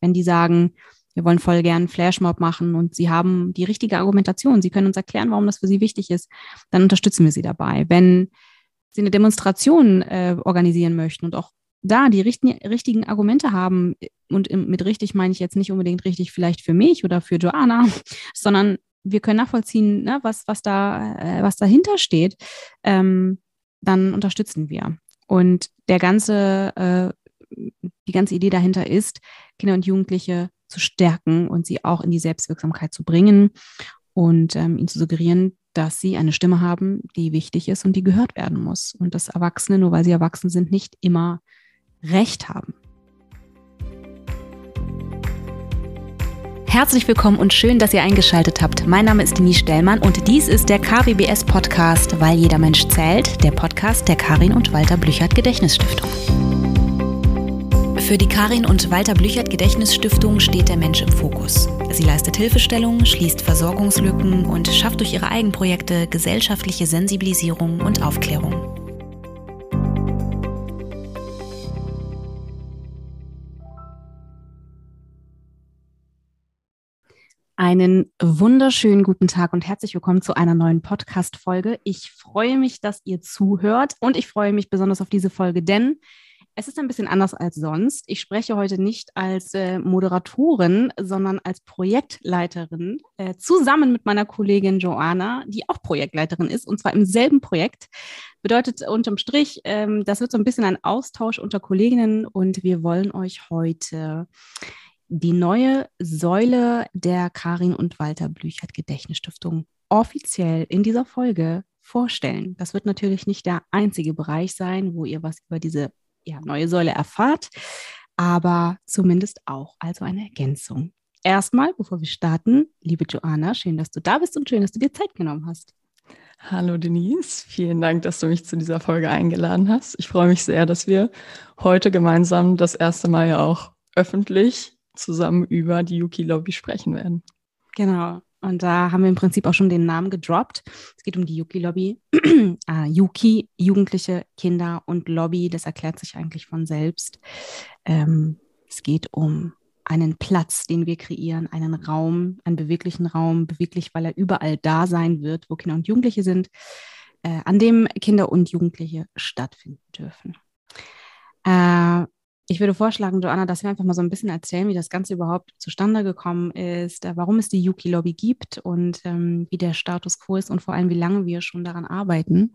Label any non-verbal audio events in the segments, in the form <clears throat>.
Wenn die sagen, wir wollen voll gern Flashmob machen und sie haben die richtige Argumentation, sie können uns erklären, warum das für sie wichtig ist, dann unterstützen wir sie dabei. Wenn sie eine Demonstration äh, organisieren möchten und auch da die richten, richtigen Argumente haben, und mit richtig meine ich jetzt nicht unbedingt richtig vielleicht für mich oder für Joanna, <laughs> sondern wir können nachvollziehen, ne, was, was, da, äh, was dahinter steht, ähm, dann unterstützen wir. Und der ganze, äh, die ganze Idee dahinter ist, Kinder und Jugendliche zu stärken und sie auch in die Selbstwirksamkeit zu bringen und ähm, ihnen zu suggerieren, dass sie eine Stimme haben, die wichtig ist und die gehört werden muss. Und dass Erwachsene, nur weil sie erwachsen sind, nicht immer Recht haben. Herzlich willkommen und schön, dass ihr eingeschaltet habt. Mein Name ist Denise Stellmann und dies ist der KWBS Podcast, weil jeder Mensch zählt, der Podcast der Karin und Walter Blüchert Gedächtnisstiftung. Für die Karin und Walter Blüchert Gedächtnisstiftung steht der Mensch im Fokus. Sie leistet Hilfestellung, schließt Versorgungslücken und schafft durch ihre Eigenprojekte gesellschaftliche Sensibilisierung und Aufklärung. Einen wunderschönen guten Tag und herzlich willkommen zu einer neuen Podcast-Folge. Ich freue mich, dass ihr zuhört und ich freue mich besonders auf diese Folge, denn es ist ein bisschen anders als sonst. Ich spreche heute nicht als äh, Moderatorin, sondern als Projektleiterin äh, zusammen mit meiner Kollegin Joanna, die auch Projektleiterin ist und zwar im selben Projekt. Bedeutet unterm Strich, ähm, das wird so ein bisschen ein Austausch unter Kolleginnen und wir wollen euch heute die neue Säule der Karin und Walter Blüchert Gedächtnisstiftung offiziell in dieser Folge vorstellen. Das wird natürlich nicht der einzige Bereich sein, wo ihr was über diese ja, neue Säule erfahrt, aber zumindest auch also eine Ergänzung. Erstmal, bevor wir starten, liebe Joanna, schön, dass du da bist und schön, dass du dir Zeit genommen hast. Hallo Denise, vielen Dank, dass du mich zu dieser Folge eingeladen hast. Ich freue mich sehr, dass wir heute gemeinsam das erste Mal ja auch öffentlich zusammen über die Yuki-Lobby sprechen werden. Genau. Und da haben wir im Prinzip auch schon den Namen gedroppt. Es geht um die Yuki-Lobby. <clears throat> ah, Yuki, Jugendliche, Kinder und Lobby, das erklärt sich eigentlich von selbst. Ähm, es geht um einen Platz, den wir kreieren, einen Raum, einen beweglichen Raum, beweglich, weil er überall da sein wird, wo Kinder und Jugendliche sind, äh, an dem Kinder und Jugendliche stattfinden dürfen. Äh, ich würde vorschlagen, Joanna, dass wir einfach mal so ein bisschen erzählen, wie das Ganze überhaupt zustande gekommen ist, äh, warum es die Yuki-Lobby gibt und ähm, wie der Status quo ist und vor allem, wie lange wir schon daran arbeiten.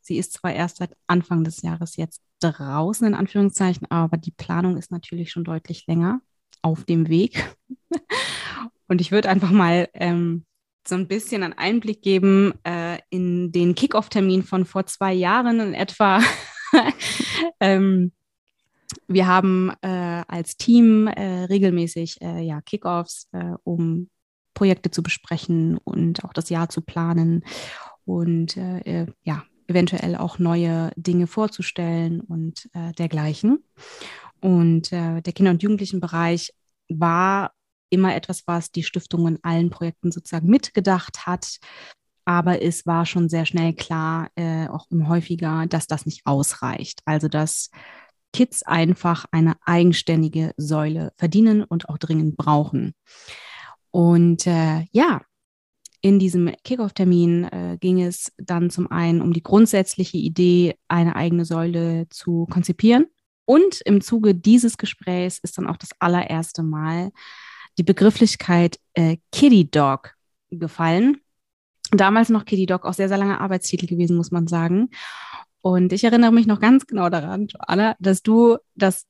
Sie ist zwar erst seit Anfang des Jahres jetzt draußen, in Anführungszeichen, aber die Planung ist natürlich schon deutlich länger auf dem Weg. <laughs> und ich würde einfach mal ähm, so ein bisschen einen Einblick geben äh, in den Kickoff-Termin von vor zwei Jahren in etwa. <laughs> ähm, wir haben äh, als Team äh, regelmäßig äh, ja, Kickoffs, äh, um Projekte zu besprechen und auch das Jahr zu planen und äh, äh, ja, eventuell auch neue Dinge vorzustellen und dergleichen. Und der Kinder- und Jugendlichenbereich war immer etwas, was die Stiftung in allen Projekten sozusagen mitgedacht hat. Aber es war schon sehr schnell klar, auch häufiger, dass das nicht ausreicht. Also dass Kids einfach eine eigenständige Säule verdienen und auch dringend brauchen. Und äh, ja, in diesem Kickoff-Termin äh, ging es dann zum einen um die grundsätzliche Idee, eine eigene Säule zu konzipieren. Und im Zuge dieses Gesprächs ist dann auch das allererste Mal die Begrifflichkeit äh, Kitty Dog gefallen. Damals noch Kitty Dog, auch sehr, sehr langer Arbeitstitel gewesen, muss man sagen. Und ich erinnere mich noch ganz genau daran, Joanna, dass du das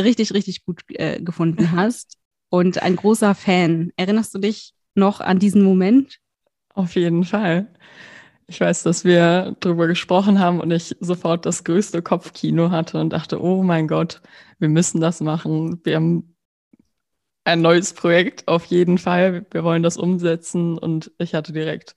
richtig, richtig gut äh, gefunden <laughs> hast und ein großer Fan. Erinnerst du dich noch an diesen Moment? Auf jeden Fall. Ich weiß, dass wir darüber gesprochen haben und ich sofort das größte Kopfkino hatte und dachte, oh mein Gott, wir müssen das machen. Wir haben ein neues Projekt auf jeden Fall. Wir wollen das umsetzen und ich hatte direkt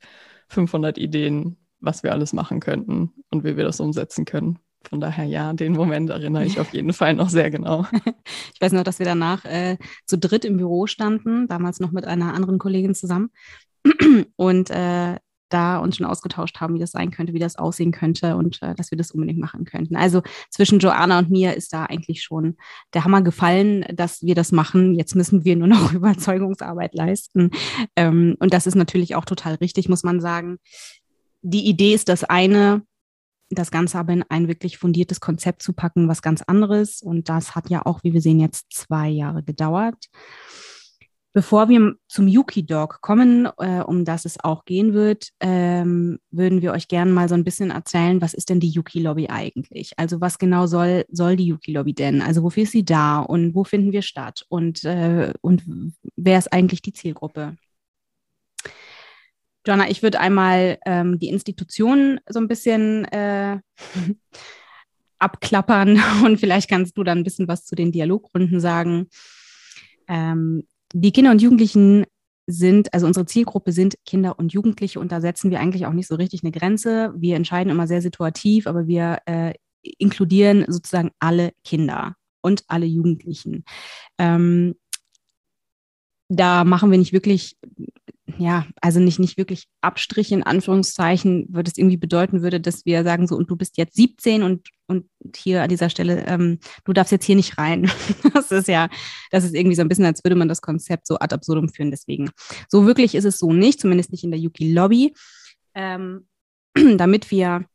500 Ideen, was wir alles machen könnten und wie wir das umsetzen können. Von daher ja, den Moment erinnere ich auf jeden Fall noch sehr genau. <laughs> Ich weiß noch, dass wir danach äh, zu dritt im Büro standen, damals noch mit einer anderen Kollegin zusammen. <clears throat> Und äh, da uns schon ausgetauscht haben, wie das sein könnte, wie das aussehen könnte und äh, dass wir das unbedingt machen könnten. Also zwischen Joanna und mir ist da eigentlich schon der Hammer gefallen, dass wir das machen. Jetzt müssen wir nur noch <laughs> Überzeugungsarbeit leisten. Ähm, und das ist natürlich auch total richtig, muss man sagen. Die Idee ist das eine, das Ganze aber in ein wirklich fundiertes Konzept zu packen, was ganz anderes. Und das hat ja auch, wie wir sehen, jetzt zwei Jahre gedauert. Bevor wir zum Yuki Dog kommen, äh, um das es auch gehen wird, ähm, würden wir euch gerne mal so ein bisschen erzählen, was ist denn die Yuki Lobby eigentlich? Also was genau soll, soll die Yuki Lobby denn? Also wofür ist sie da und wo finden wir statt? Und, äh, und wer ist eigentlich die Zielgruppe? Joanna, ich würde einmal ähm, die Institutionen so ein bisschen äh, <laughs> abklappern <laughs> und vielleicht kannst du dann ein bisschen was zu den Dialogrunden sagen. Ähm, die Kinder und Jugendlichen sind, also unsere Zielgruppe sind Kinder und Jugendliche und da setzen wir eigentlich auch nicht so richtig eine Grenze. Wir entscheiden immer sehr situativ, aber wir äh, inkludieren sozusagen alle Kinder und alle Jugendlichen. Ähm, da machen wir nicht wirklich ja, also nicht, nicht wirklich Abstriche in Anführungszeichen, würde es irgendwie bedeuten würde, dass wir sagen so, und du bist jetzt 17 und, und hier an dieser Stelle, ähm, du darfst jetzt hier nicht rein. <laughs> das ist ja, das ist irgendwie so ein bisschen, als würde man das Konzept so ad absurdum führen. Deswegen, so wirklich ist es so nicht, zumindest nicht in der Yuki Lobby. Ähm, <clears throat> damit wir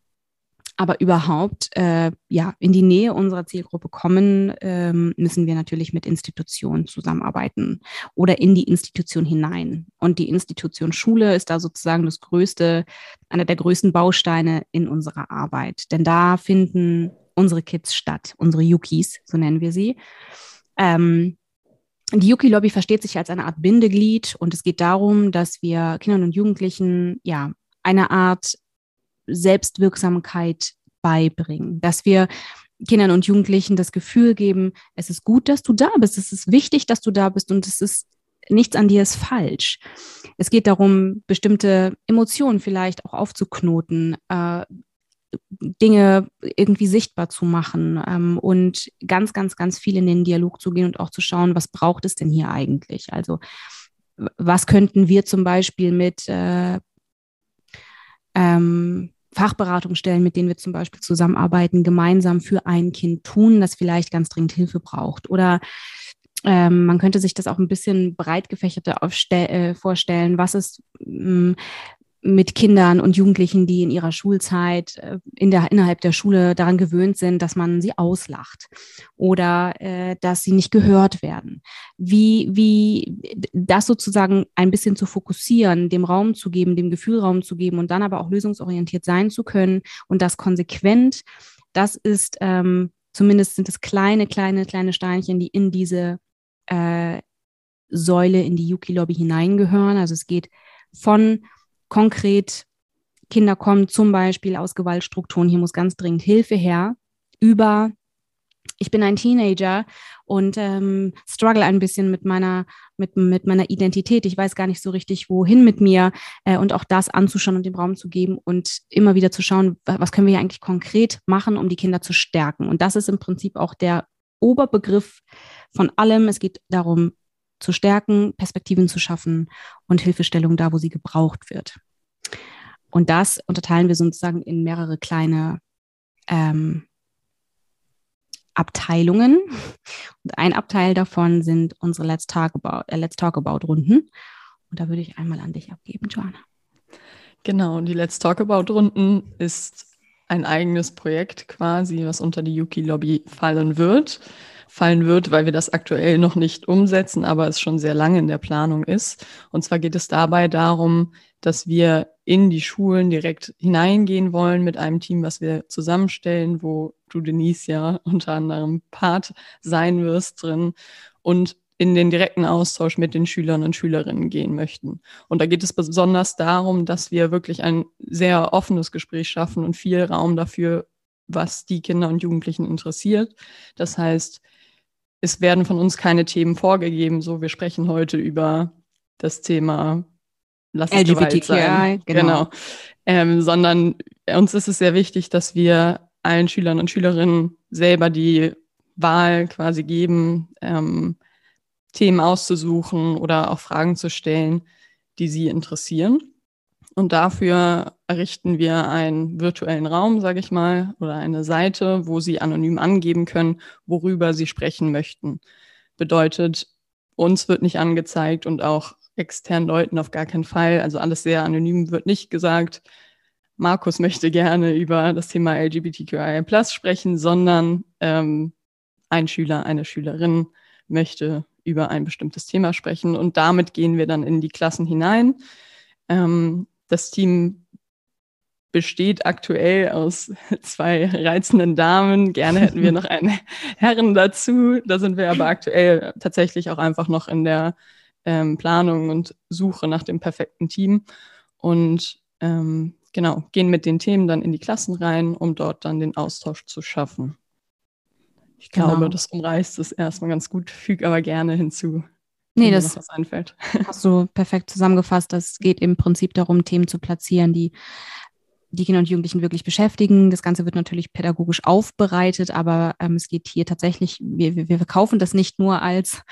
aber überhaupt äh, ja, in die Nähe unserer Zielgruppe kommen, ähm, müssen wir natürlich mit Institutionen zusammenarbeiten oder in die Institution hinein. Und die Institution Schule ist da sozusagen das größte, einer der größten Bausteine in unserer Arbeit. Denn da finden unsere Kids statt, unsere Yukis, so nennen wir sie. Ähm, die Yuki-Lobby versteht sich als eine Art Bindeglied und es geht darum, dass wir Kindern und Jugendlichen ja eine Art Selbstwirksamkeit beibringen, dass wir Kindern und Jugendlichen das Gefühl geben, es ist gut, dass du da bist, es ist wichtig, dass du da bist und es ist nichts an dir ist falsch. Es geht darum, bestimmte Emotionen vielleicht auch aufzuknoten, äh, Dinge irgendwie sichtbar zu machen ähm, und ganz, ganz, ganz viel in den Dialog zu gehen und auch zu schauen, was braucht es denn hier eigentlich? Also was könnten wir zum Beispiel mit äh, ähm, Fachberatungsstellen, mit denen wir zum Beispiel zusammenarbeiten, gemeinsam für ein Kind tun, das vielleicht ganz dringend Hilfe braucht. Oder ähm, man könnte sich das auch ein bisschen breit gefächerter äh, vorstellen. Was ist, ähm, mit Kindern und Jugendlichen, die in ihrer Schulzeit äh, in der, innerhalb der Schule daran gewöhnt sind, dass man sie auslacht oder äh, dass sie nicht gehört werden. Wie, wie das sozusagen ein bisschen zu fokussieren, dem Raum zu geben, dem Gefühl Raum zu geben und dann aber auch lösungsorientiert sein zu können und das konsequent, das ist ähm, zumindest sind es kleine, kleine, kleine Steinchen, die in diese äh, Säule, in die Yuki-Lobby hineingehören. Also es geht von konkret Kinder kommen zum Beispiel aus Gewaltstrukturen, hier muss ganz dringend Hilfe her, über ich bin ein Teenager und ähm, struggle ein bisschen mit meiner, mit, mit meiner Identität. Ich weiß gar nicht so richtig, wohin mit mir äh, und auch das anzuschauen und dem Raum zu geben und immer wieder zu schauen, was können wir hier eigentlich konkret machen, um die Kinder zu stärken. Und das ist im Prinzip auch der Oberbegriff von allem. Es geht darum, zu stärken, Perspektiven zu schaffen und Hilfestellung da, wo sie gebraucht wird. Und das unterteilen wir sozusagen in mehrere kleine ähm, Abteilungen. Und ein Abteil davon sind unsere Let's Talk About, äh, Let's Talk About Runden. Und da würde ich einmal an dich abgeben, Joanna. Genau, die Let's Talk About Runden ist ein eigenes Projekt quasi, was unter die Yuki Lobby fallen wird fallen wird, weil wir das aktuell noch nicht umsetzen, aber es schon sehr lange in der Planung ist. Und zwar geht es dabei darum, dass wir in die Schulen direkt hineingehen wollen mit einem Team, was wir zusammenstellen, wo du, Denise, ja unter anderem Part sein wirst drin und in den direkten Austausch mit den Schülern und Schülerinnen gehen möchten. Und da geht es besonders darum, dass wir wirklich ein sehr offenes Gespräch schaffen und viel Raum dafür, was die Kinder und Jugendlichen interessiert. Das heißt, es werden von uns keine Themen vorgegeben, so wir sprechen heute über das Thema Lass es LGBTQI, sein. genau. genau. Ähm, sondern uns ist es sehr wichtig, dass wir allen Schülern und Schülerinnen selber die Wahl quasi geben, ähm, Themen auszusuchen oder auch Fragen zu stellen, die sie interessieren. Und dafür errichten wir einen virtuellen Raum, sage ich mal, oder eine Seite, wo Sie anonym angeben können, worüber Sie sprechen möchten. Bedeutet, uns wird nicht angezeigt und auch externen Leuten auf gar keinen Fall. Also alles sehr anonym wird nicht gesagt. Markus möchte gerne über das Thema LGBTQIA sprechen, sondern ähm, ein Schüler, eine Schülerin möchte über ein bestimmtes Thema sprechen. Und damit gehen wir dann in die Klassen hinein. Ähm, das Team besteht aktuell aus <laughs> zwei reizenden Damen. Gerne hätten wir noch <laughs> einen Herren dazu. Da sind wir aber aktuell tatsächlich auch einfach noch in der ähm, Planung und Suche nach dem perfekten Team. Und ähm, genau, gehen mit den Themen dann in die Klassen rein, um dort dann den Austausch zu schaffen. Ich glaube, genau. das umreißt es erstmal ganz gut, füge aber gerne hinzu. Nee, das was einfällt. <laughs> hast du perfekt zusammengefasst. Es geht im Prinzip darum, Themen zu platzieren, die die Kinder und Jugendlichen wirklich beschäftigen. Das Ganze wird natürlich pädagogisch aufbereitet, aber ähm, es geht hier tatsächlich, wir, wir, wir verkaufen das nicht nur als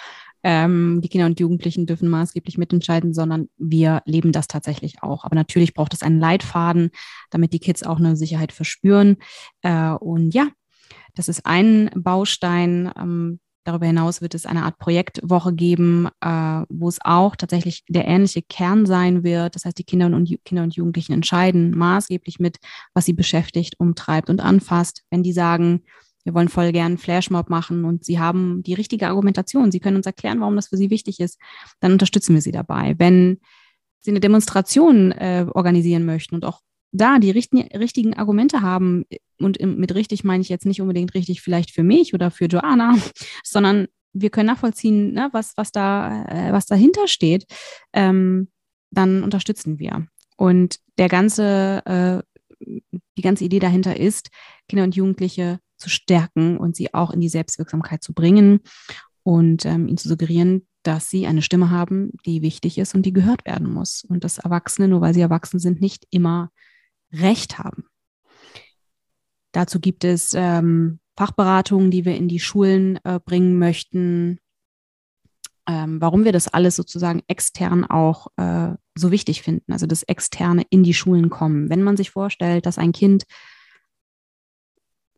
ähm, die Kinder und Jugendlichen dürfen maßgeblich mitentscheiden, sondern wir leben das tatsächlich auch. Aber natürlich braucht es einen Leitfaden, damit die Kids auch eine Sicherheit verspüren. Äh, und ja, das ist ein Baustein. Ähm, darüber hinaus wird es eine Art Projektwoche geben, äh, wo es auch tatsächlich der ähnliche Kern sein wird. Das heißt, die Kinder und, Kinder und Jugendlichen entscheiden maßgeblich mit, was sie beschäftigt, umtreibt und anfasst. Wenn die sagen, wir wollen voll gern Flashmob machen und sie haben die richtige Argumentation, sie können uns erklären, warum das für sie wichtig ist, dann unterstützen wir sie dabei. Wenn sie eine Demonstration äh, organisieren möchten und auch da die richtigen, richtigen Argumente haben, und mit richtig meine ich jetzt nicht unbedingt richtig vielleicht für mich oder für Joanna, <laughs> sondern wir können nachvollziehen, ne, was, was, da, äh, was dahinter steht, ähm, dann unterstützen wir. Und der ganze, äh, die ganze Idee dahinter ist, Kinder und Jugendliche zu stärken und sie auch in die Selbstwirksamkeit zu bringen und ähm, ihnen zu suggerieren, dass sie eine Stimme haben, die wichtig ist und die gehört werden muss. Und dass Erwachsene, nur weil sie erwachsen sind, nicht immer Recht haben. Dazu gibt es ähm, Fachberatungen, die wir in die Schulen äh, bringen möchten. Ähm, warum wir das alles sozusagen extern auch äh, so wichtig finden, also das Externe in die Schulen kommen. Wenn man sich vorstellt, dass ein Kind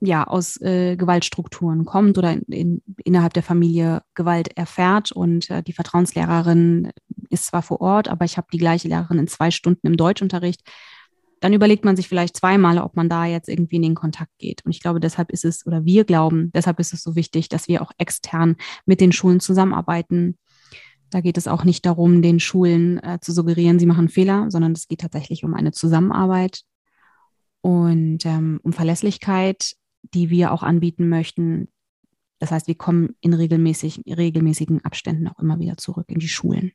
ja aus äh, Gewaltstrukturen kommt oder in, in, innerhalb der Familie Gewalt erfährt und äh, die Vertrauenslehrerin ist zwar vor Ort, aber ich habe die gleiche Lehrerin in zwei Stunden im Deutschunterricht, dann überlegt man sich vielleicht zweimal, ob man da jetzt irgendwie in den Kontakt geht. Und ich glaube, deshalb ist es, oder wir glauben, deshalb ist es so wichtig, dass wir auch extern mit den Schulen zusammenarbeiten. Da geht es auch nicht darum, den Schulen äh, zu suggerieren, sie machen Fehler, sondern es geht tatsächlich um eine Zusammenarbeit und ähm, um Verlässlichkeit, die wir auch anbieten möchten. Das heißt, wir kommen in regelmäßig, regelmäßigen Abständen auch immer wieder zurück in die Schulen.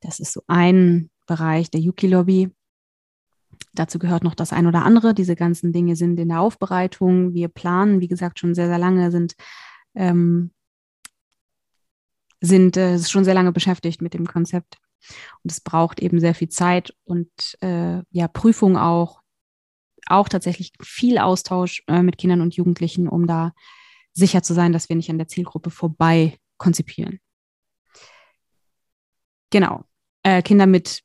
Das ist so ein Bereich der Yuki-Lobby. Dazu gehört noch das ein oder andere. Diese ganzen Dinge sind in der Aufbereitung. Wir planen, wie gesagt, schon sehr, sehr lange, sind, ähm, sind äh, schon sehr lange beschäftigt mit dem Konzept. Und es braucht eben sehr viel Zeit und äh, ja, Prüfung auch. Auch tatsächlich viel Austausch äh, mit Kindern und Jugendlichen, um da sicher zu sein, dass wir nicht an der Zielgruppe vorbei konzipieren. Genau. Äh, Kinder mit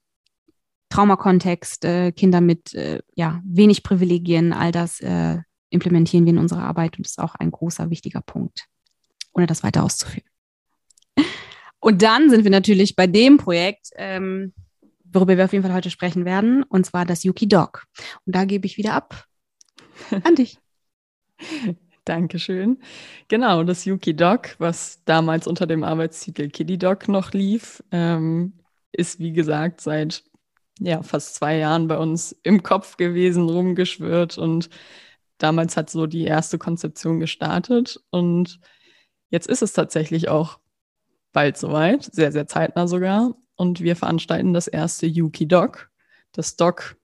Traumakontext, äh, Kinder mit äh, ja, wenig Privilegien, all das äh, implementieren wir in unserer Arbeit und ist auch ein großer, wichtiger Punkt, ohne das weiter auszuführen. Und dann sind wir natürlich bei dem Projekt, ähm, worüber wir auf jeden Fall heute sprechen werden, und zwar das Yuki Dog. Und da gebe ich wieder ab an dich. <laughs> Dankeschön. Genau, das Yuki Dog, was damals unter dem Arbeitstitel Kitty Dog noch lief, ähm, ist wie gesagt seit ja, fast zwei Jahren bei uns im Kopf gewesen, rumgeschwirrt und damals hat so die erste Konzeption gestartet und jetzt ist es tatsächlich auch bald soweit, sehr, sehr zeitnah sogar und wir veranstalten das erste Yuki Doc. Das Doc,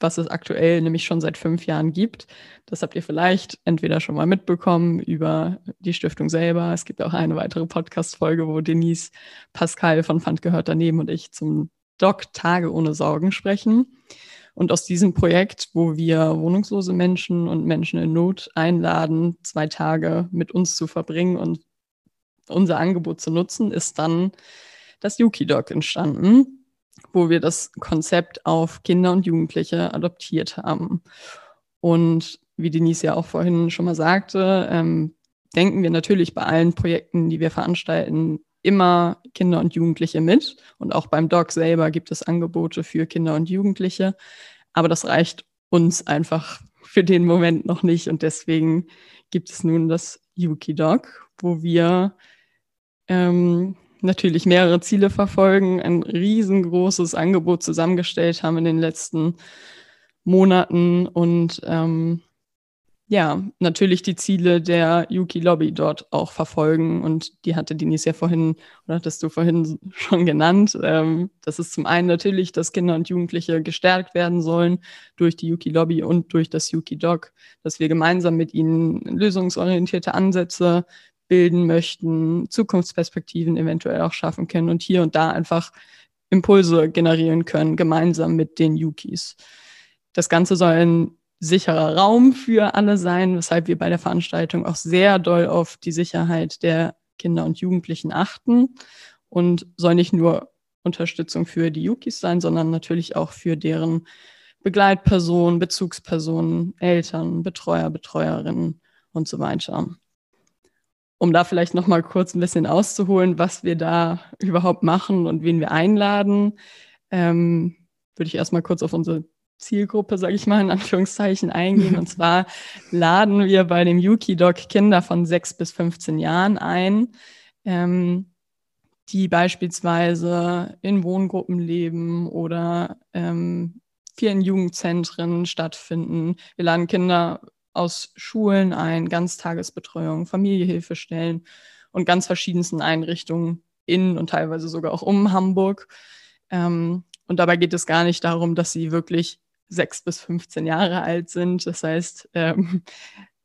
was es aktuell nämlich schon seit fünf Jahren gibt. Das habt ihr vielleicht entweder schon mal mitbekommen über die Stiftung selber. Es gibt auch eine weitere Podcast-Folge, wo Denise Pascal von Pfand gehört daneben und ich zum Doc Tage ohne Sorgen sprechen. Und aus diesem Projekt, wo wir wohnungslose Menschen und Menschen in Not einladen, zwei Tage mit uns zu verbringen und unser Angebot zu nutzen, ist dann das Yuki Doc entstanden. wo wir das Konzept auf Kinder und Jugendliche adoptiert haben. Und wie Denise ja auch vorhin schon mal sagte, ähm, denken wir natürlich bei allen Projekten, die wir veranstalten, immer Kinder und Jugendliche mit. Und auch beim Doc selber gibt es Angebote für Kinder und Jugendliche. Aber das reicht uns einfach für den Moment noch nicht. Und deswegen gibt es nun das Yuki Doc, wo wir ähm, natürlich mehrere Ziele verfolgen, ein riesengroßes Angebot zusammengestellt haben in den letzten Monaten und ähm, ja, natürlich die Ziele der Yuki Lobby dort auch verfolgen. Und die hatte Denise ja vorhin, oder hattest du vorhin <laughs> schon genannt. Ähm, das ist zum einen natürlich, dass Kinder und Jugendliche gestärkt werden sollen durch die Yuki Lobby und durch das Yuki Doc, dass wir gemeinsam mit ihnen lösungsorientierte Ansätze bilden möchten, Zukunftsperspektiven eventuell auch schaffen können und hier und da einfach Impulse generieren können, gemeinsam mit den Yukis. Das Ganze soll ein sicherer Raum für alle sein, weshalb wir bei der Veranstaltung auch sehr doll auf die Sicherheit der Kinder und Jugendlichen achten und soll nicht nur Unterstützung für die Yukis sein, sondern natürlich auch für deren Begleitpersonen, Bezugspersonen, Eltern, Betreuer, Betreuerinnen und so weiter. Um da vielleicht noch mal kurz ein bisschen auszuholen, was wir da überhaupt machen und wen wir einladen, ähm, würde ich erstmal kurz auf unsere Zielgruppe, sage ich mal, in Anführungszeichen eingehen. Und <laughs> zwar laden wir bei dem Yuki-Doc Kinder von 6 bis 15 Jahren ein, ähm, die beispielsweise in Wohngruppen leben oder ähm, vielen Jugendzentren stattfinden. Wir laden Kinder aus Schulen ein, Ganztagesbetreuung, Familiehilfestellen und ganz verschiedensten Einrichtungen in und teilweise sogar auch um Hamburg. Ähm, und dabei geht es gar nicht darum, dass sie wirklich sechs bis 15 Jahre alt sind. Das heißt, ähm,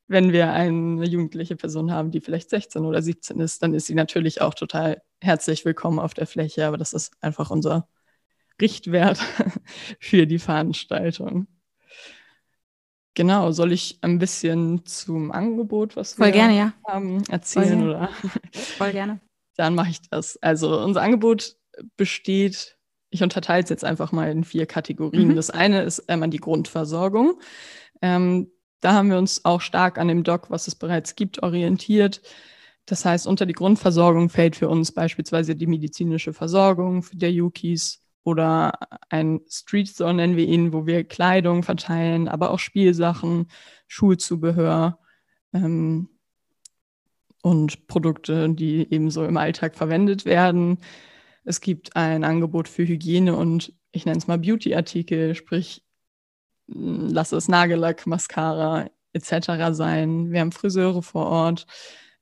wenn wir eine jugendliche Person haben, die vielleicht 16 oder 17 ist, dann ist sie natürlich auch total herzlich willkommen auf der Fläche. Aber das ist einfach unser Richtwert <laughs> für die Veranstaltung. Genau, soll ich ein bisschen zum Angebot, was Voll wir gerne, ja. haben, erzählen? Voll, oder? Voll gerne. Dann mache ich das. Also unser Angebot besteht ich unterteile es jetzt einfach mal in vier Kategorien. Mhm. Das eine ist einmal die Grundversorgung. Ähm, da haben wir uns auch stark an dem Doc, was es bereits gibt, orientiert. Das heißt, unter die Grundversorgung fällt für uns beispielsweise die medizinische Versorgung der Yukis oder ein Street Store nennen wir ihn, wo wir Kleidung verteilen, aber auch Spielsachen, Schulzubehör ähm, und Produkte, die ebenso im Alltag verwendet werden. Es gibt ein Angebot für Hygiene und ich nenne es mal Beauty-Artikel, sprich, lass es Nagellack, Mascara etc. sein. Wir haben Friseure vor Ort.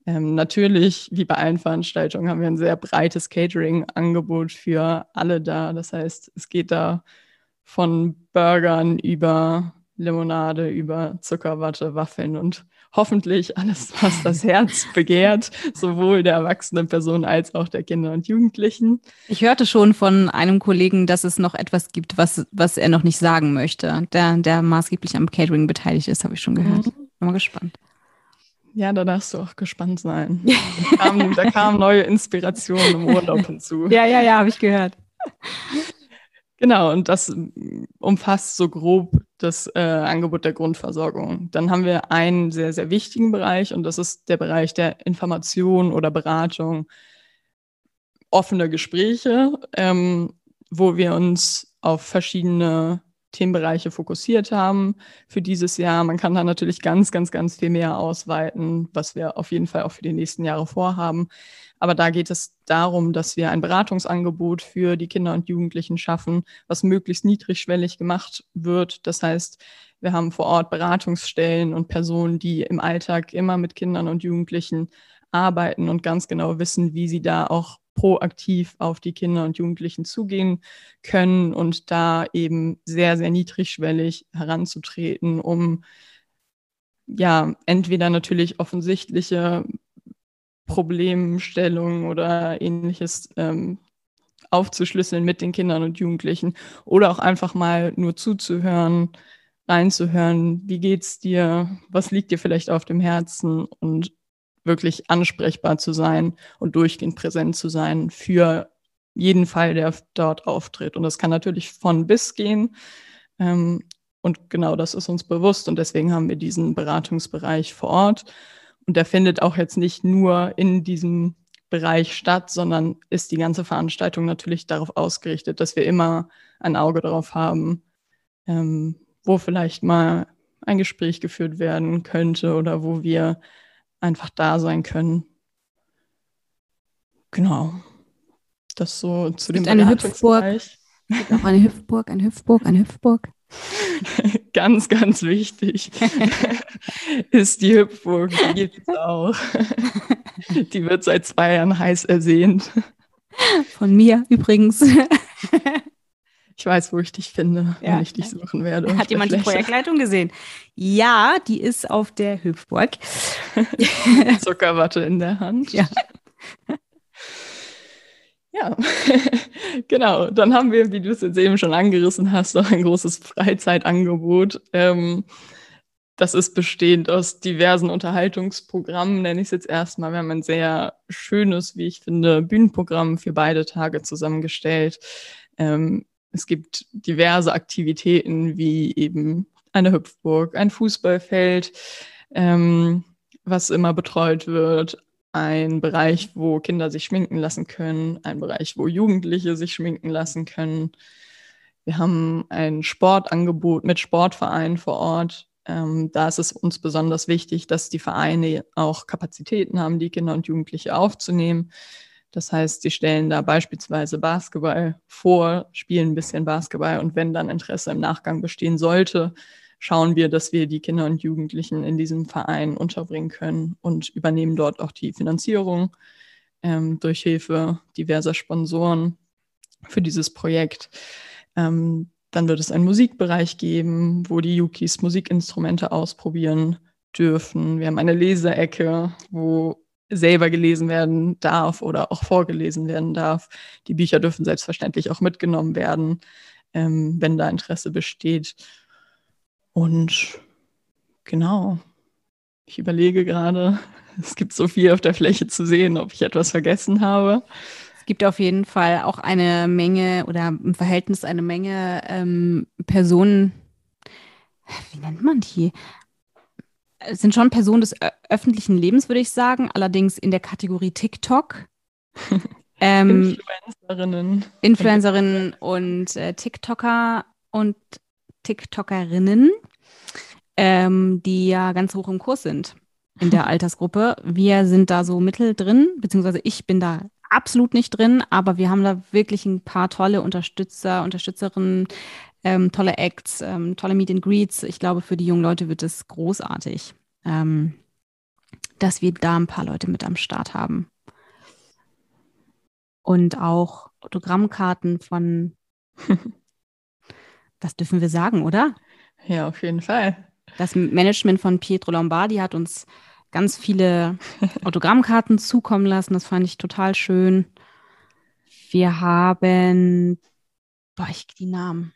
Ähm, natürlich, wie bei allen Veranstaltungen, haben wir ein sehr breites Catering-Angebot für alle da. Das heißt, es geht da von Burgern über Limonade, über Zuckerwatte, Waffeln und hoffentlich alles, was das Herz begehrt, sowohl der erwachsenen Person als auch der Kinder und Jugendlichen. Ich hörte schon von einem Kollegen, dass es noch etwas gibt, was, was er noch nicht sagen möchte, der, der maßgeblich am Catering beteiligt ist, habe ich schon gehört. Mhm. Bin mal gespannt. Ja, da darfst du auch gespannt sein. <laughs> Da kamen, da kamen neue Inspirationen im Urlaub hinzu. <laughs> Ja, ja, ja, habe ich gehört. Genau, und das umfasst so grob das äh, Angebot der Grundversorgung. Dann haben wir einen sehr, sehr wichtigen Bereich und das ist der Bereich der Information oder Beratung, offene Gespräche, ähm, wo wir uns auf verschiedene Themenbereiche fokussiert haben für dieses Jahr. Man kann da natürlich ganz, ganz, ganz viel mehr ausweiten, was wir auf jeden Fall auch für die nächsten Jahre vorhaben. Aber da geht es darum, dass wir ein Beratungsangebot für die Kinder und Jugendlichen schaffen, was möglichst niedrigschwellig gemacht wird. Das heißt, wir haben vor Ort Beratungsstellen und Personen, die im Alltag immer mit Kindern und Jugendlichen arbeiten und ganz genau wissen, wie sie da auch proaktiv auf die Kinder und Jugendlichen zugehen können und da eben sehr, sehr niedrigschwellig heranzutreten, um ja, entweder natürlich offensichtliche Problemstellungen oder ähnliches ähm, aufzuschlüsseln mit den Kindern und Jugendlichen oder auch einfach mal nur zuzuhören, reinzuhören, wie geht's dir, was liegt dir vielleicht auf dem Herzen und wirklich ansprechbar zu sein und durchgehend präsent zu sein für jeden Fall, der dort auftritt. Und das kann natürlich von bis gehen. Ähm, und genau das ist uns bewusst. Und deswegen haben wir diesen Beratungsbereich vor Ort. Und der findet auch jetzt nicht nur in diesem Bereich statt, sondern ist die ganze Veranstaltung natürlich darauf ausgerichtet, dass wir immer ein Auge darauf haben, ähm, wo vielleicht mal ein Gespräch geführt werden könnte oder wo wir einfach da sein können. Genau. Das so zu dem eine Hüpfburg. Eine Hüpfburg, eine Hüpfburg, eine Hüpfburg. <laughs> ganz, ganz wichtig <laughs> ist die Hüpfburg. Die gibt es <laughs> auch. Die wird seit zwei Jahren heiß ersehnt. Von mir übrigens. Ich weiß, wo ich dich finde, ja. wenn ich dich suchen werde. Hat jemand die Projektleitung gesehen? Ja, die ist auf der Hüpfburg. Zuckerwatte in der Hand. Ja. Ja, <laughs> genau. Dann haben wir, wie du es jetzt eben schon angerissen hast, noch ein großes Freizeitangebot. Ähm, das ist bestehend aus diversen Unterhaltungsprogrammen, nenne ich es jetzt erstmal. Wir haben ein sehr schönes, wie ich finde, Bühnenprogramm für beide Tage zusammengestellt. Ähm, es gibt diverse Aktivitäten wie eben eine Hüpfburg, ein Fußballfeld, ähm, was immer betreut wird, ein Bereich, wo Kinder sich schminken lassen können, ein Bereich, wo Jugendliche sich schminken lassen können. Wir haben ein Sportangebot mit Sportvereinen vor Ort. Ähm, da ist es uns besonders wichtig, dass die Vereine auch Kapazitäten haben, die Kinder und Jugendliche aufzunehmen. Das heißt, sie stellen da beispielsweise Basketball vor, spielen ein bisschen Basketball und wenn dann Interesse im Nachgang bestehen sollte, schauen wir, dass wir die Kinder und Jugendlichen in diesem Verein unterbringen können und übernehmen dort auch die Finanzierung ähm, durch Hilfe diverser Sponsoren für dieses Projekt. Ähm, dann wird es einen Musikbereich geben, wo die Yukis Musikinstrumente ausprobieren dürfen. Wir haben eine Leserecke, wo selber gelesen werden darf oder auch vorgelesen werden darf. Die Bücher dürfen selbstverständlich auch mitgenommen werden, ähm, wenn da Interesse besteht. Und genau, ich überlege gerade, <laughs> es gibt so viel auf der Fläche zu sehen, ob ich etwas vergessen habe. Es gibt auf jeden Fall auch eine Menge oder im Verhältnis eine Menge ähm, Personen, wie nennt man die? Es sind schon Personen des öffentlichen Lebens, würde ich sagen, allerdings in der Kategorie TikTok. <laughs> ähm, Influencerinnen. Influencerinnen und äh, TikToker und TikTokerinnen, ähm, die ja ganz hoch im Kurs sind in der <laughs> Altersgruppe. Wir sind da so mittel drin, beziehungsweise ich bin da absolut nicht drin, aber wir haben da wirklich ein paar tolle Unterstützer, Unterstützerinnen, ähm, tolle Acts, ähm, tolle Meet and Greets. Ich glaube, für die jungen Leute wird es großartig, ähm, dass wir da ein paar Leute mit am Start haben. Und auch Autogrammkarten von <laughs> Das dürfen wir sagen, oder? Ja, auf jeden Fall. Das Management von Pietro Lombardi hat uns ganz viele <laughs> Autogrammkarten zukommen lassen. Das fand ich total schön. Wir haben, boah, ich die Namen.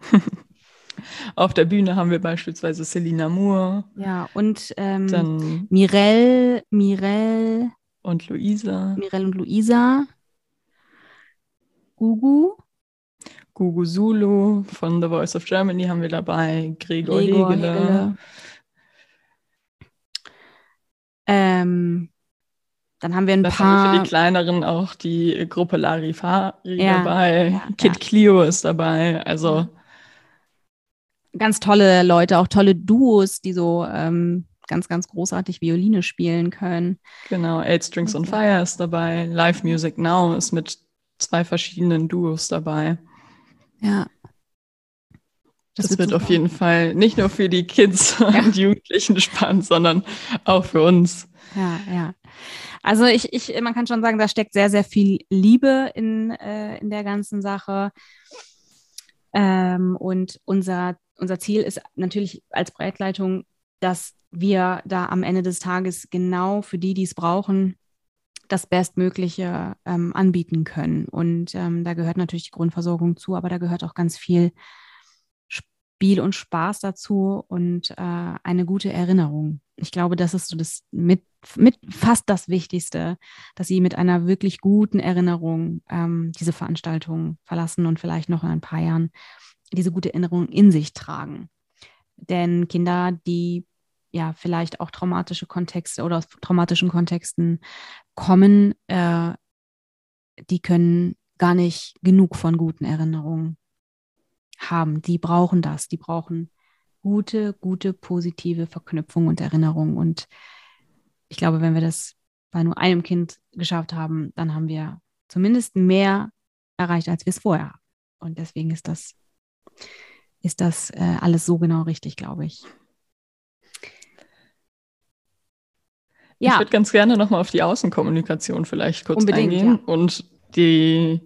<laughs> Auf der Bühne haben wir beispielsweise Selina Moore. Ja, und ähm, dann Mirelle, Mirelle. Und Luisa. Mirelle und Luisa. Gugu. Gugu Zulu von The Voice of Germany haben wir dabei, Gregor, Gregor Hegele. Hegele. Ähm, dann haben wir ein das paar. Haben wir für die kleineren auch die Gruppe Larifari ja, dabei. Ja, Kid ja. Clio ist dabei. Also ganz tolle Leute, auch tolle Duos, die so ähm, ganz, ganz großartig Violine spielen können. Genau, Eight Strings on Fire ist dabei. Live Music Now ist mit zwei verschiedenen Duos dabei. Ja. Das, das wird, wird auf jeden Fall nicht nur für die Kids <laughs> ja. und Jugendlichen spannend, sondern auch für uns. Ja, ja. Also ich, ich, man kann schon sagen, da steckt sehr, sehr viel Liebe in, äh, in der ganzen Sache. Ähm, und unser, unser Ziel ist natürlich als Breitleitung, dass wir da am Ende des Tages genau für die, die es brauchen, das Bestmögliche ähm, anbieten können. Und ähm, da gehört natürlich die Grundversorgung zu, aber da gehört auch ganz viel Spiel und Spaß dazu und äh, eine gute Erinnerung ich glaube, das ist so das mit, mit fast das Wichtigste, dass sie mit einer wirklich guten Erinnerung ähm, diese Veranstaltung verlassen und vielleicht noch in ein paar Jahren diese gute Erinnerung in sich tragen. Denn Kinder, die ja vielleicht auch traumatische Kontexte oder aus traumatischen Kontexten kommen, äh, die können gar nicht genug von guten Erinnerungen haben. Die brauchen das. Die brauchen gute, gute, positive Verknüpfung und Erinnerung. Und ich glaube, wenn wir das bei nur einem Kind geschafft haben, dann haben wir zumindest mehr erreicht, als wir es vorher haben. Und deswegen ist das, ist das äh, alles so genau richtig, glaube ich. Ja. Ich würde ganz gerne nochmal auf die Außenkommunikation vielleicht kurz Unbedingt, eingehen ja. und die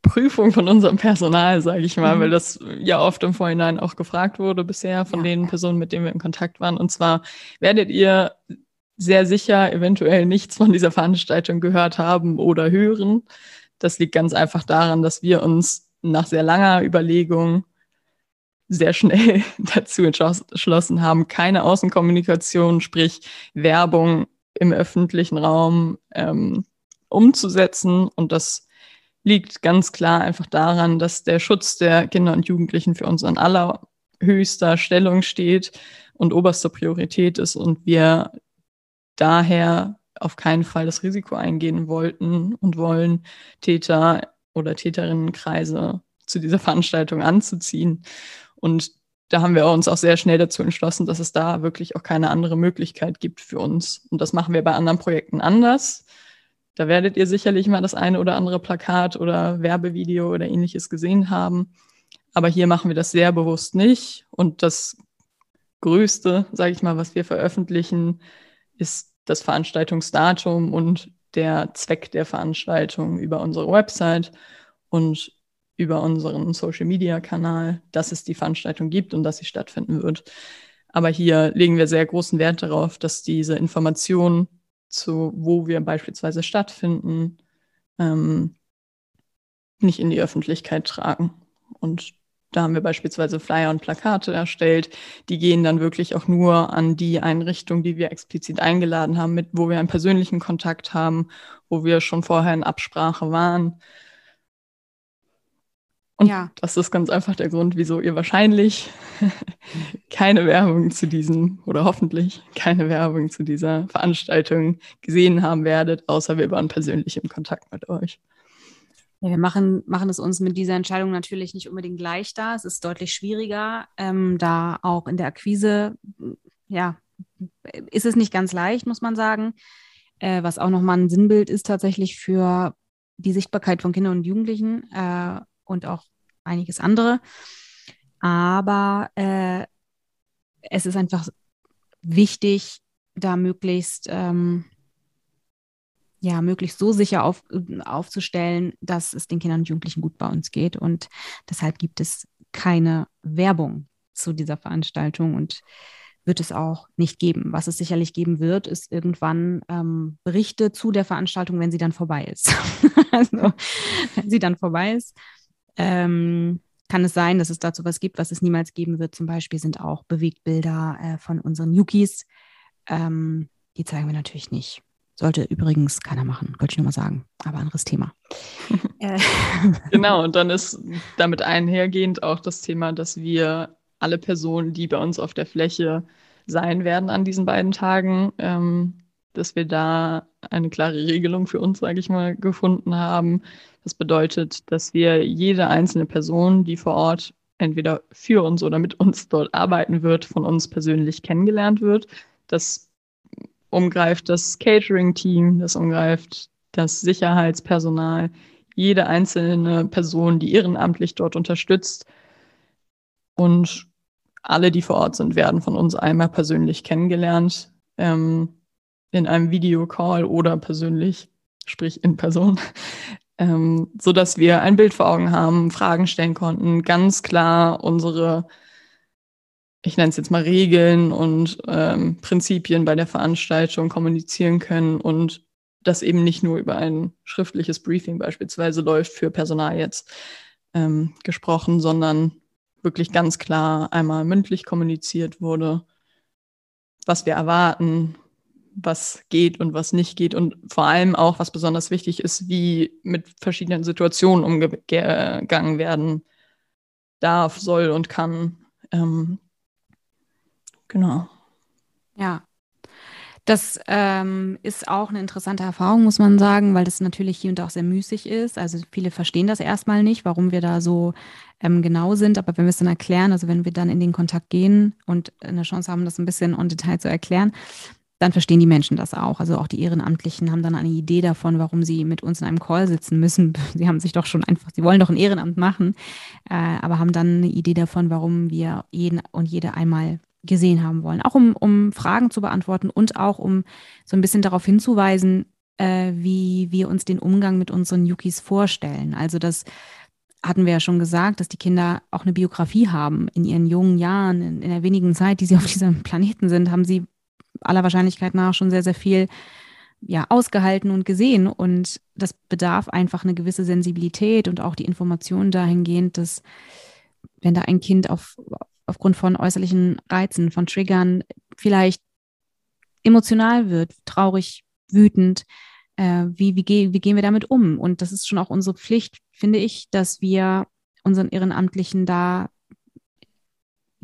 Prüfung von unserem Personal, sage ich mal, mhm. weil das ja oft im Vorhinein auch gefragt wurde bisher von ja. den Personen, mit denen wir in Kontakt waren. Und zwar werdet ihr sehr sicher eventuell nichts von dieser Veranstaltung gehört haben oder hören. Das liegt ganz einfach daran, dass wir uns nach sehr langer Überlegung sehr schnell <laughs> dazu entschlossen haben, keine Außenkommunikation, sprich Werbung im öffentlichen Raum ähm, umzusetzen. Und das liegt ganz klar einfach daran, dass der Schutz der Kinder und Jugendlichen für uns an allerhöchster Stellung steht und oberste Priorität ist und wir daher auf keinen Fall das Risiko eingehen wollten und wollen, Täter oder Täterinnenkreise zu dieser Veranstaltung anzuziehen. Und da haben wir uns auch sehr schnell dazu entschlossen, dass es da wirklich auch keine andere Möglichkeit gibt für uns. Und das machen wir bei anderen Projekten anders. Da werdet ihr sicherlich mal das eine oder andere Plakat oder Werbevideo oder ähnliches gesehen haben. Aber hier machen wir das sehr bewusst nicht. Und das Größte, sage ich mal, was wir veröffentlichen, ist das Veranstaltungsdatum und der Zweck der Veranstaltung über unsere Website und über unseren Social-Media-Kanal, dass es die Veranstaltung gibt und dass sie stattfinden wird. Aber hier legen wir sehr großen Wert darauf, dass diese Informationen zu wo wir beispielsweise stattfinden, ähm, nicht in die Öffentlichkeit tragen. Und da haben wir beispielsweise Flyer und Plakate erstellt. Die gehen dann wirklich auch nur an die Einrichtung, die wir explizit eingeladen haben, mit wo wir einen persönlichen Kontakt haben, wo wir schon vorher in Absprache waren. Und ja. das ist ganz einfach der Grund, wieso ihr wahrscheinlich <laughs> keine Werbung zu diesem oder hoffentlich keine Werbung zu dieser Veranstaltung gesehen haben werdet, außer wir waren persönlich im Kontakt mit euch. Ja, wir machen, machen es uns mit dieser Entscheidung natürlich nicht unbedingt leichter. Es ist deutlich schwieriger, ähm, da auch in der Akquise, ja, ist es nicht ganz leicht, muss man sagen. Äh, was auch nochmal ein Sinnbild ist tatsächlich für die Sichtbarkeit von Kindern und Jugendlichen. Äh, und auch einiges andere. Aber äh, es ist einfach wichtig, da möglichst, ähm, ja, möglichst so sicher auf, aufzustellen, dass es den Kindern und Jugendlichen gut bei uns geht. Und deshalb gibt es keine Werbung zu dieser Veranstaltung und wird es auch nicht geben. Was es sicherlich geben wird, ist irgendwann ähm, Berichte zu der Veranstaltung, wenn sie dann vorbei ist. <laughs> also, wenn sie dann vorbei ist, ähm, kann es sein, dass es dazu was gibt, was es niemals geben wird. Zum Beispiel sind auch Bewegtbilder äh, von unseren Yukis. Ähm, die zeigen wir natürlich nicht. Sollte übrigens keiner machen, wollte ich nur mal sagen. Aber anderes Thema. <laughs> Äh. genau, und dann ist damit einhergehend auch das Thema, dass wir alle Personen, die bei uns auf der Fläche sein werden an diesen beiden Tagen, ähm, dass wir da eine klare Regelung für uns, sage ich mal, gefunden haben. Das bedeutet, dass wir jede einzelne Person, die vor Ort entweder für uns oder mit uns dort arbeiten wird, von uns persönlich kennengelernt wird. Das umgreift das Catering-Team, das umgreift das Sicherheitspersonal, jede einzelne Person, die ehrenamtlich dort unterstützt. Und alle, die vor Ort sind, werden von uns einmal persönlich kennengelernt. Ähm, in einem Videocall oder persönlich, sprich in Person, <laughs> ähm, so dass wir ein Bild vor Augen haben, Fragen stellen konnten, ganz klar unsere, ich nenne es jetzt mal Regeln und ähm, Prinzipien bei der Veranstaltung kommunizieren können und das eben nicht nur über ein schriftliches Briefing beispielsweise läuft für Personal jetzt ähm, gesprochen, sondern wirklich ganz klar einmal mündlich kommuniziert wurde was wir erwarten, was geht und was nicht geht und vor allem auch, was besonders wichtig ist, wie mit verschiedenen Situationen umgegangen werden darf, soll und kann. Ähm, genau. Ja, das ähm, ist auch eine interessante Erfahrung, muss man sagen, weil das natürlich hier und da auch sehr müßig ist. Also viele verstehen das erstmal nicht, warum wir da so ähm, genau sind. Aber wenn wir es dann erklären, also wenn wir dann in den Kontakt gehen und eine Chance haben, das ein bisschen on Detail zu erklären, dann verstehen die Menschen das auch. Also auch die Ehrenamtlichen haben dann eine Idee davon, warum sie mit uns in einem Call sitzen müssen. <laughs> Sie haben sich doch schon einfach, sie wollen doch ein Ehrenamt machen, äh, aber haben dann eine Idee davon, warum wir jeden und jede einmal gesehen haben wollen. Auch um, um Fragen zu beantworten und auch um so ein bisschen darauf hinzuweisen, äh, wie wir uns den Umgang mit unseren Yukis vorstellen. Also das hatten wir ja schon gesagt, dass die Kinder auch eine Biografie haben. In ihren jungen Jahren, in, in der wenigen Zeit, die sie auf <laughs> diesem Planeten sind, haben sie aller Wahrscheinlichkeit nach schon sehr, sehr viel ja, ausgehalten und gesehen. Und das bedarf einfach eine gewisse Sensibilität und auch die Information dahingehend, dass wenn da ein Kind auf, aufgrund von äußerlichen Reizen, von Triggern vielleicht emotional wird, traurig, wütend. Äh, wie, wie, ge wie gehen wir damit um? Und das ist schon auch unsere Pflicht, finde ich, dass wir unseren Ehrenamtlichen da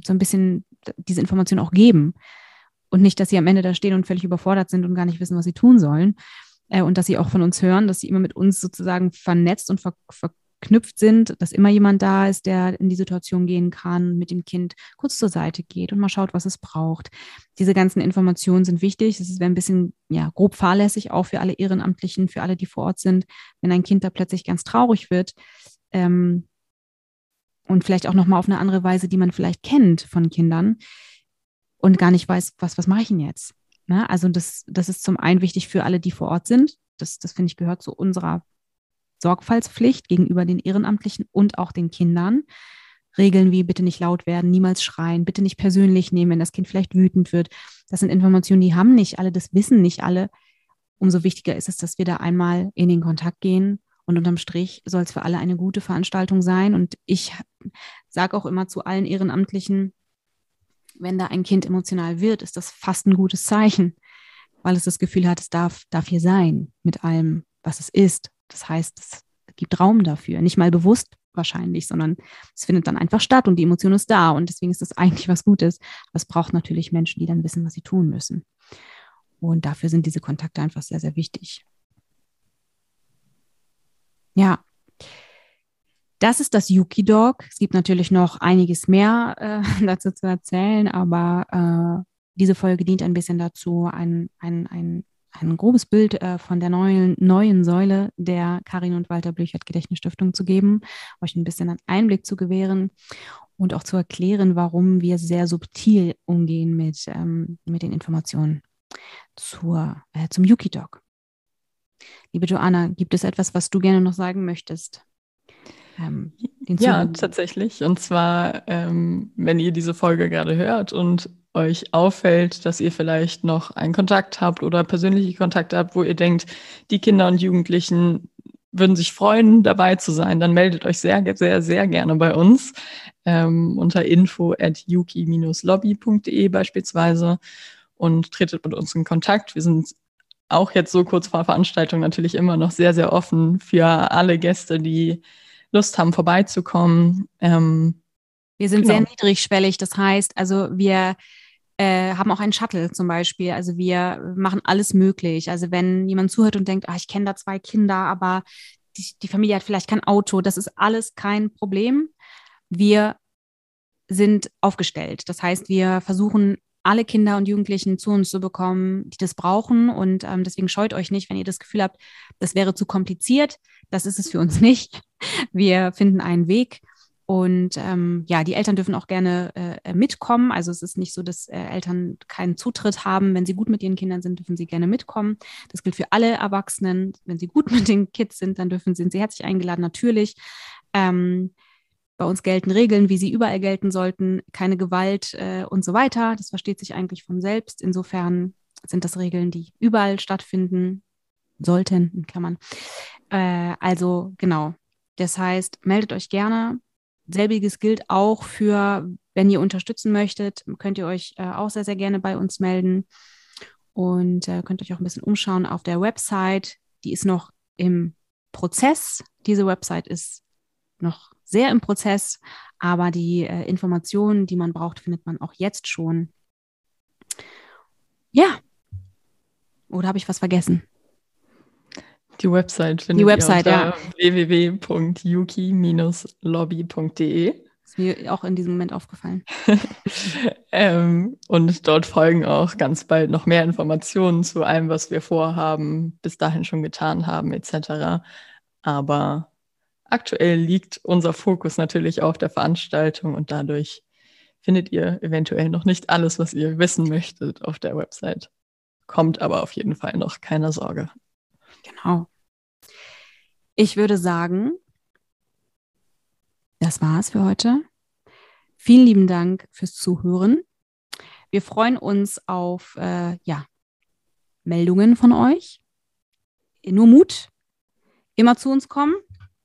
so ein bisschen diese Information auch geben. Und nicht, dass sie am Ende da stehen und völlig überfordert sind und gar nicht wissen, was sie tun sollen. Äh, und dass sie auch von uns hören, dass sie immer mit uns sozusagen vernetzt und ver, ver verknüpft sind, dass immer jemand da ist, der in die Situation gehen kann, mit dem Kind kurz zur Seite geht und mal schaut, was es braucht. Diese ganzen Informationen sind wichtig. Es wäre ein bisschen ja, grob fahrlässig auch für alle Ehrenamtlichen, für alle, die vor Ort sind, wenn ein Kind da plötzlich ganz traurig wird. Ähm, und vielleicht auch nochmal auf eine andere Weise, die man vielleicht kennt von Kindern und gar nicht weiß, was, was mache ich denn jetzt? Na, also das, das ist zum einen wichtig für alle, die vor Ort sind. Das, das finde ich gehört zu unserer Sorgfaltspflicht gegenüber den Ehrenamtlichen und auch den Kindern. Regeln wie bitte nicht laut werden, niemals schreien, bitte nicht persönlich nehmen, wenn das Kind vielleicht wütend wird. Das sind Informationen, die haben nicht alle, das wissen nicht alle. Umso wichtiger ist es, dass wir da einmal in den Kontakt gehen. Und unterm Strich soll es für alle eine gute Veranstaltung sein. Und ich sage auch immer zu allen Ehrenamtlichen, wenn da ein Kind emotional wird, ist das fast ein gutes Zeichen, weil es das Gefühl hat, es darf, darf hier sein mit allem, was es ist. Das heißt, es gibt Raum dafür, nicht mal bewusst wahrscheinlich, sondern es findet dann einfach statt und die Emotion ist da und deswegen ist das eigentlich was Gutes. Aber es braucht natürlich Menschen, die dann wissen, was sie tun müssen. Und dafür sind diese Kontakte einfach sehr, sehr wichtig. Ja, das ist das Yuki Dog. Es gibt natürlich noch einiges mehr äh, <laughs> dazu zu erzählen, aber äh, diese Folge dient ein bisschen dazu, ein, ein, ein ein grobes Bild äh, von der neuen, neuen Säule der Karin und Walter Blüchert Gedächtnisstiftung zu geben, euch ein bisschen einen Einblick zu gewähren und auch zu erklären, warum wir sehr subtil umgehen mit, ähm, mit den Informationen zur, äh, zum Yuki-Dog. Liebe Joanna, gibt es etwas, was du gerne noch sagen möchtest? Ähm, ja, tatsächlich. Und zwar, ähm, wenn ihr diese Folge gerade hört und euch auffällt, dass ihr vielleicht noch einen Kontakt habt oder persönliche Kontakte habt, wo ihr denkt, die Kinder und Jugendlichen würden sich freuen, dabei zu sein, dann meldet euch sehr, sehr, sehr gerne bei uns ähm, unter info at yuki-lobby.de beispielsweise und tretet mit uns in Kontakt. Wir sind auch jetzt so kurz vor Veranstaltung natürlich immer noch sehr, sehr offen für alle Gäste, die Lust haben, vorbeizukommen. Ähm, wir sind genau. sehr niedrigschwellig, das heißt, also wir äh, haben auch einen Shuttle zum Beispiel. Also wir machen alles möglich. Also wenn jemand zuhört und denkt, ah, ich kenne da zwei Kinder, aber die, die Familie hat vielleicht kein Auto, das ist alles kein Problem. Wir sind aufgestellt. Das heißt, wir versuchen alle Kinder und Jugendlichen zu uns zu bekommen, die das brauchen. Und ähm, deswegen scheut euch nicht, wenn ihr das Gefühl habt, das wäre zu kompliziert. Das ist es für uns <laughs> nicht. Wir finden einen Weg. Und ähm, ja, die Eltern dürfen auch gerne äh, mitkommen. Also es ist nicht so, dass äh, Eltern keinen Zutritt haben. Wenn sie gut mit ihren Kindern sind, dürfen sie gerne mitkommen. Das gilt für alle Erwachsenen. Wenn sie gut <laughs> mit den Kids sind, dann dürfen sind sie herzlich eingeladen, natürlich. Ähm, bei uns gelten Regeln, wie sie überall gelten sollten, keine Gewalt äh, und so weiter. Das versteht sich eigentlich von selbst. Insofern sind das Regeln, die überall stattfinden sollten, in Klammern. Äh, also genau. Das heißt, meldet euch gerne selbiges gilt auch für, wenn ihr unterstützen möchtet, könnt ihr euch äh, auch sehr, sehr gerne bei uns melden und äh, könnt euch auch ein bisschen umschauen auf der Website. Die ist noch im Prozess. Diese Website ist noch sehr im Prozess, aber die äh, Informationen, die man braucht, findet man auch jetzt schon. Ja. Oder habe ich was vergessen? Die Website findet die Website, ja. www.yuki-lobby.de. Ist mir auch in diesem Moment aufgefallen. <laughs> ähm, und dort folgen auch ganz bald noch mehr Informationen zu allem, was wir vorhaben, bis dahin schon getan haben, etc. Aber aktuell liegt unser Fokus natürlich auf der Veranstaltung und dadurch findet ihr eventuell noch nicht alles, was ihr wissen möchtet auf der Website. Kommt aber auf jeden Fall noch, keine Sorge. Genau. Ich würde sagen, das war's für heute. Vielen lieben Dank fürs Zuhören. Wir freuen uns auf äh, ja, Meldungen von euch. Nur Mut. Immer zu uns kommen.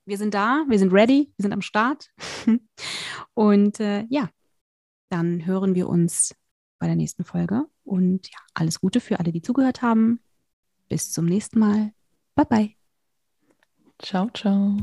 Wir sind da, wir sind ready, wir sind am Start. <laughs> Und äh, ja, dann hören wir uns bei der nächsten Folge. Und ja, alles Gute für alle, die zugehört haben. Bis zum nächsten Mal. Bye bye. Ciao, ciao.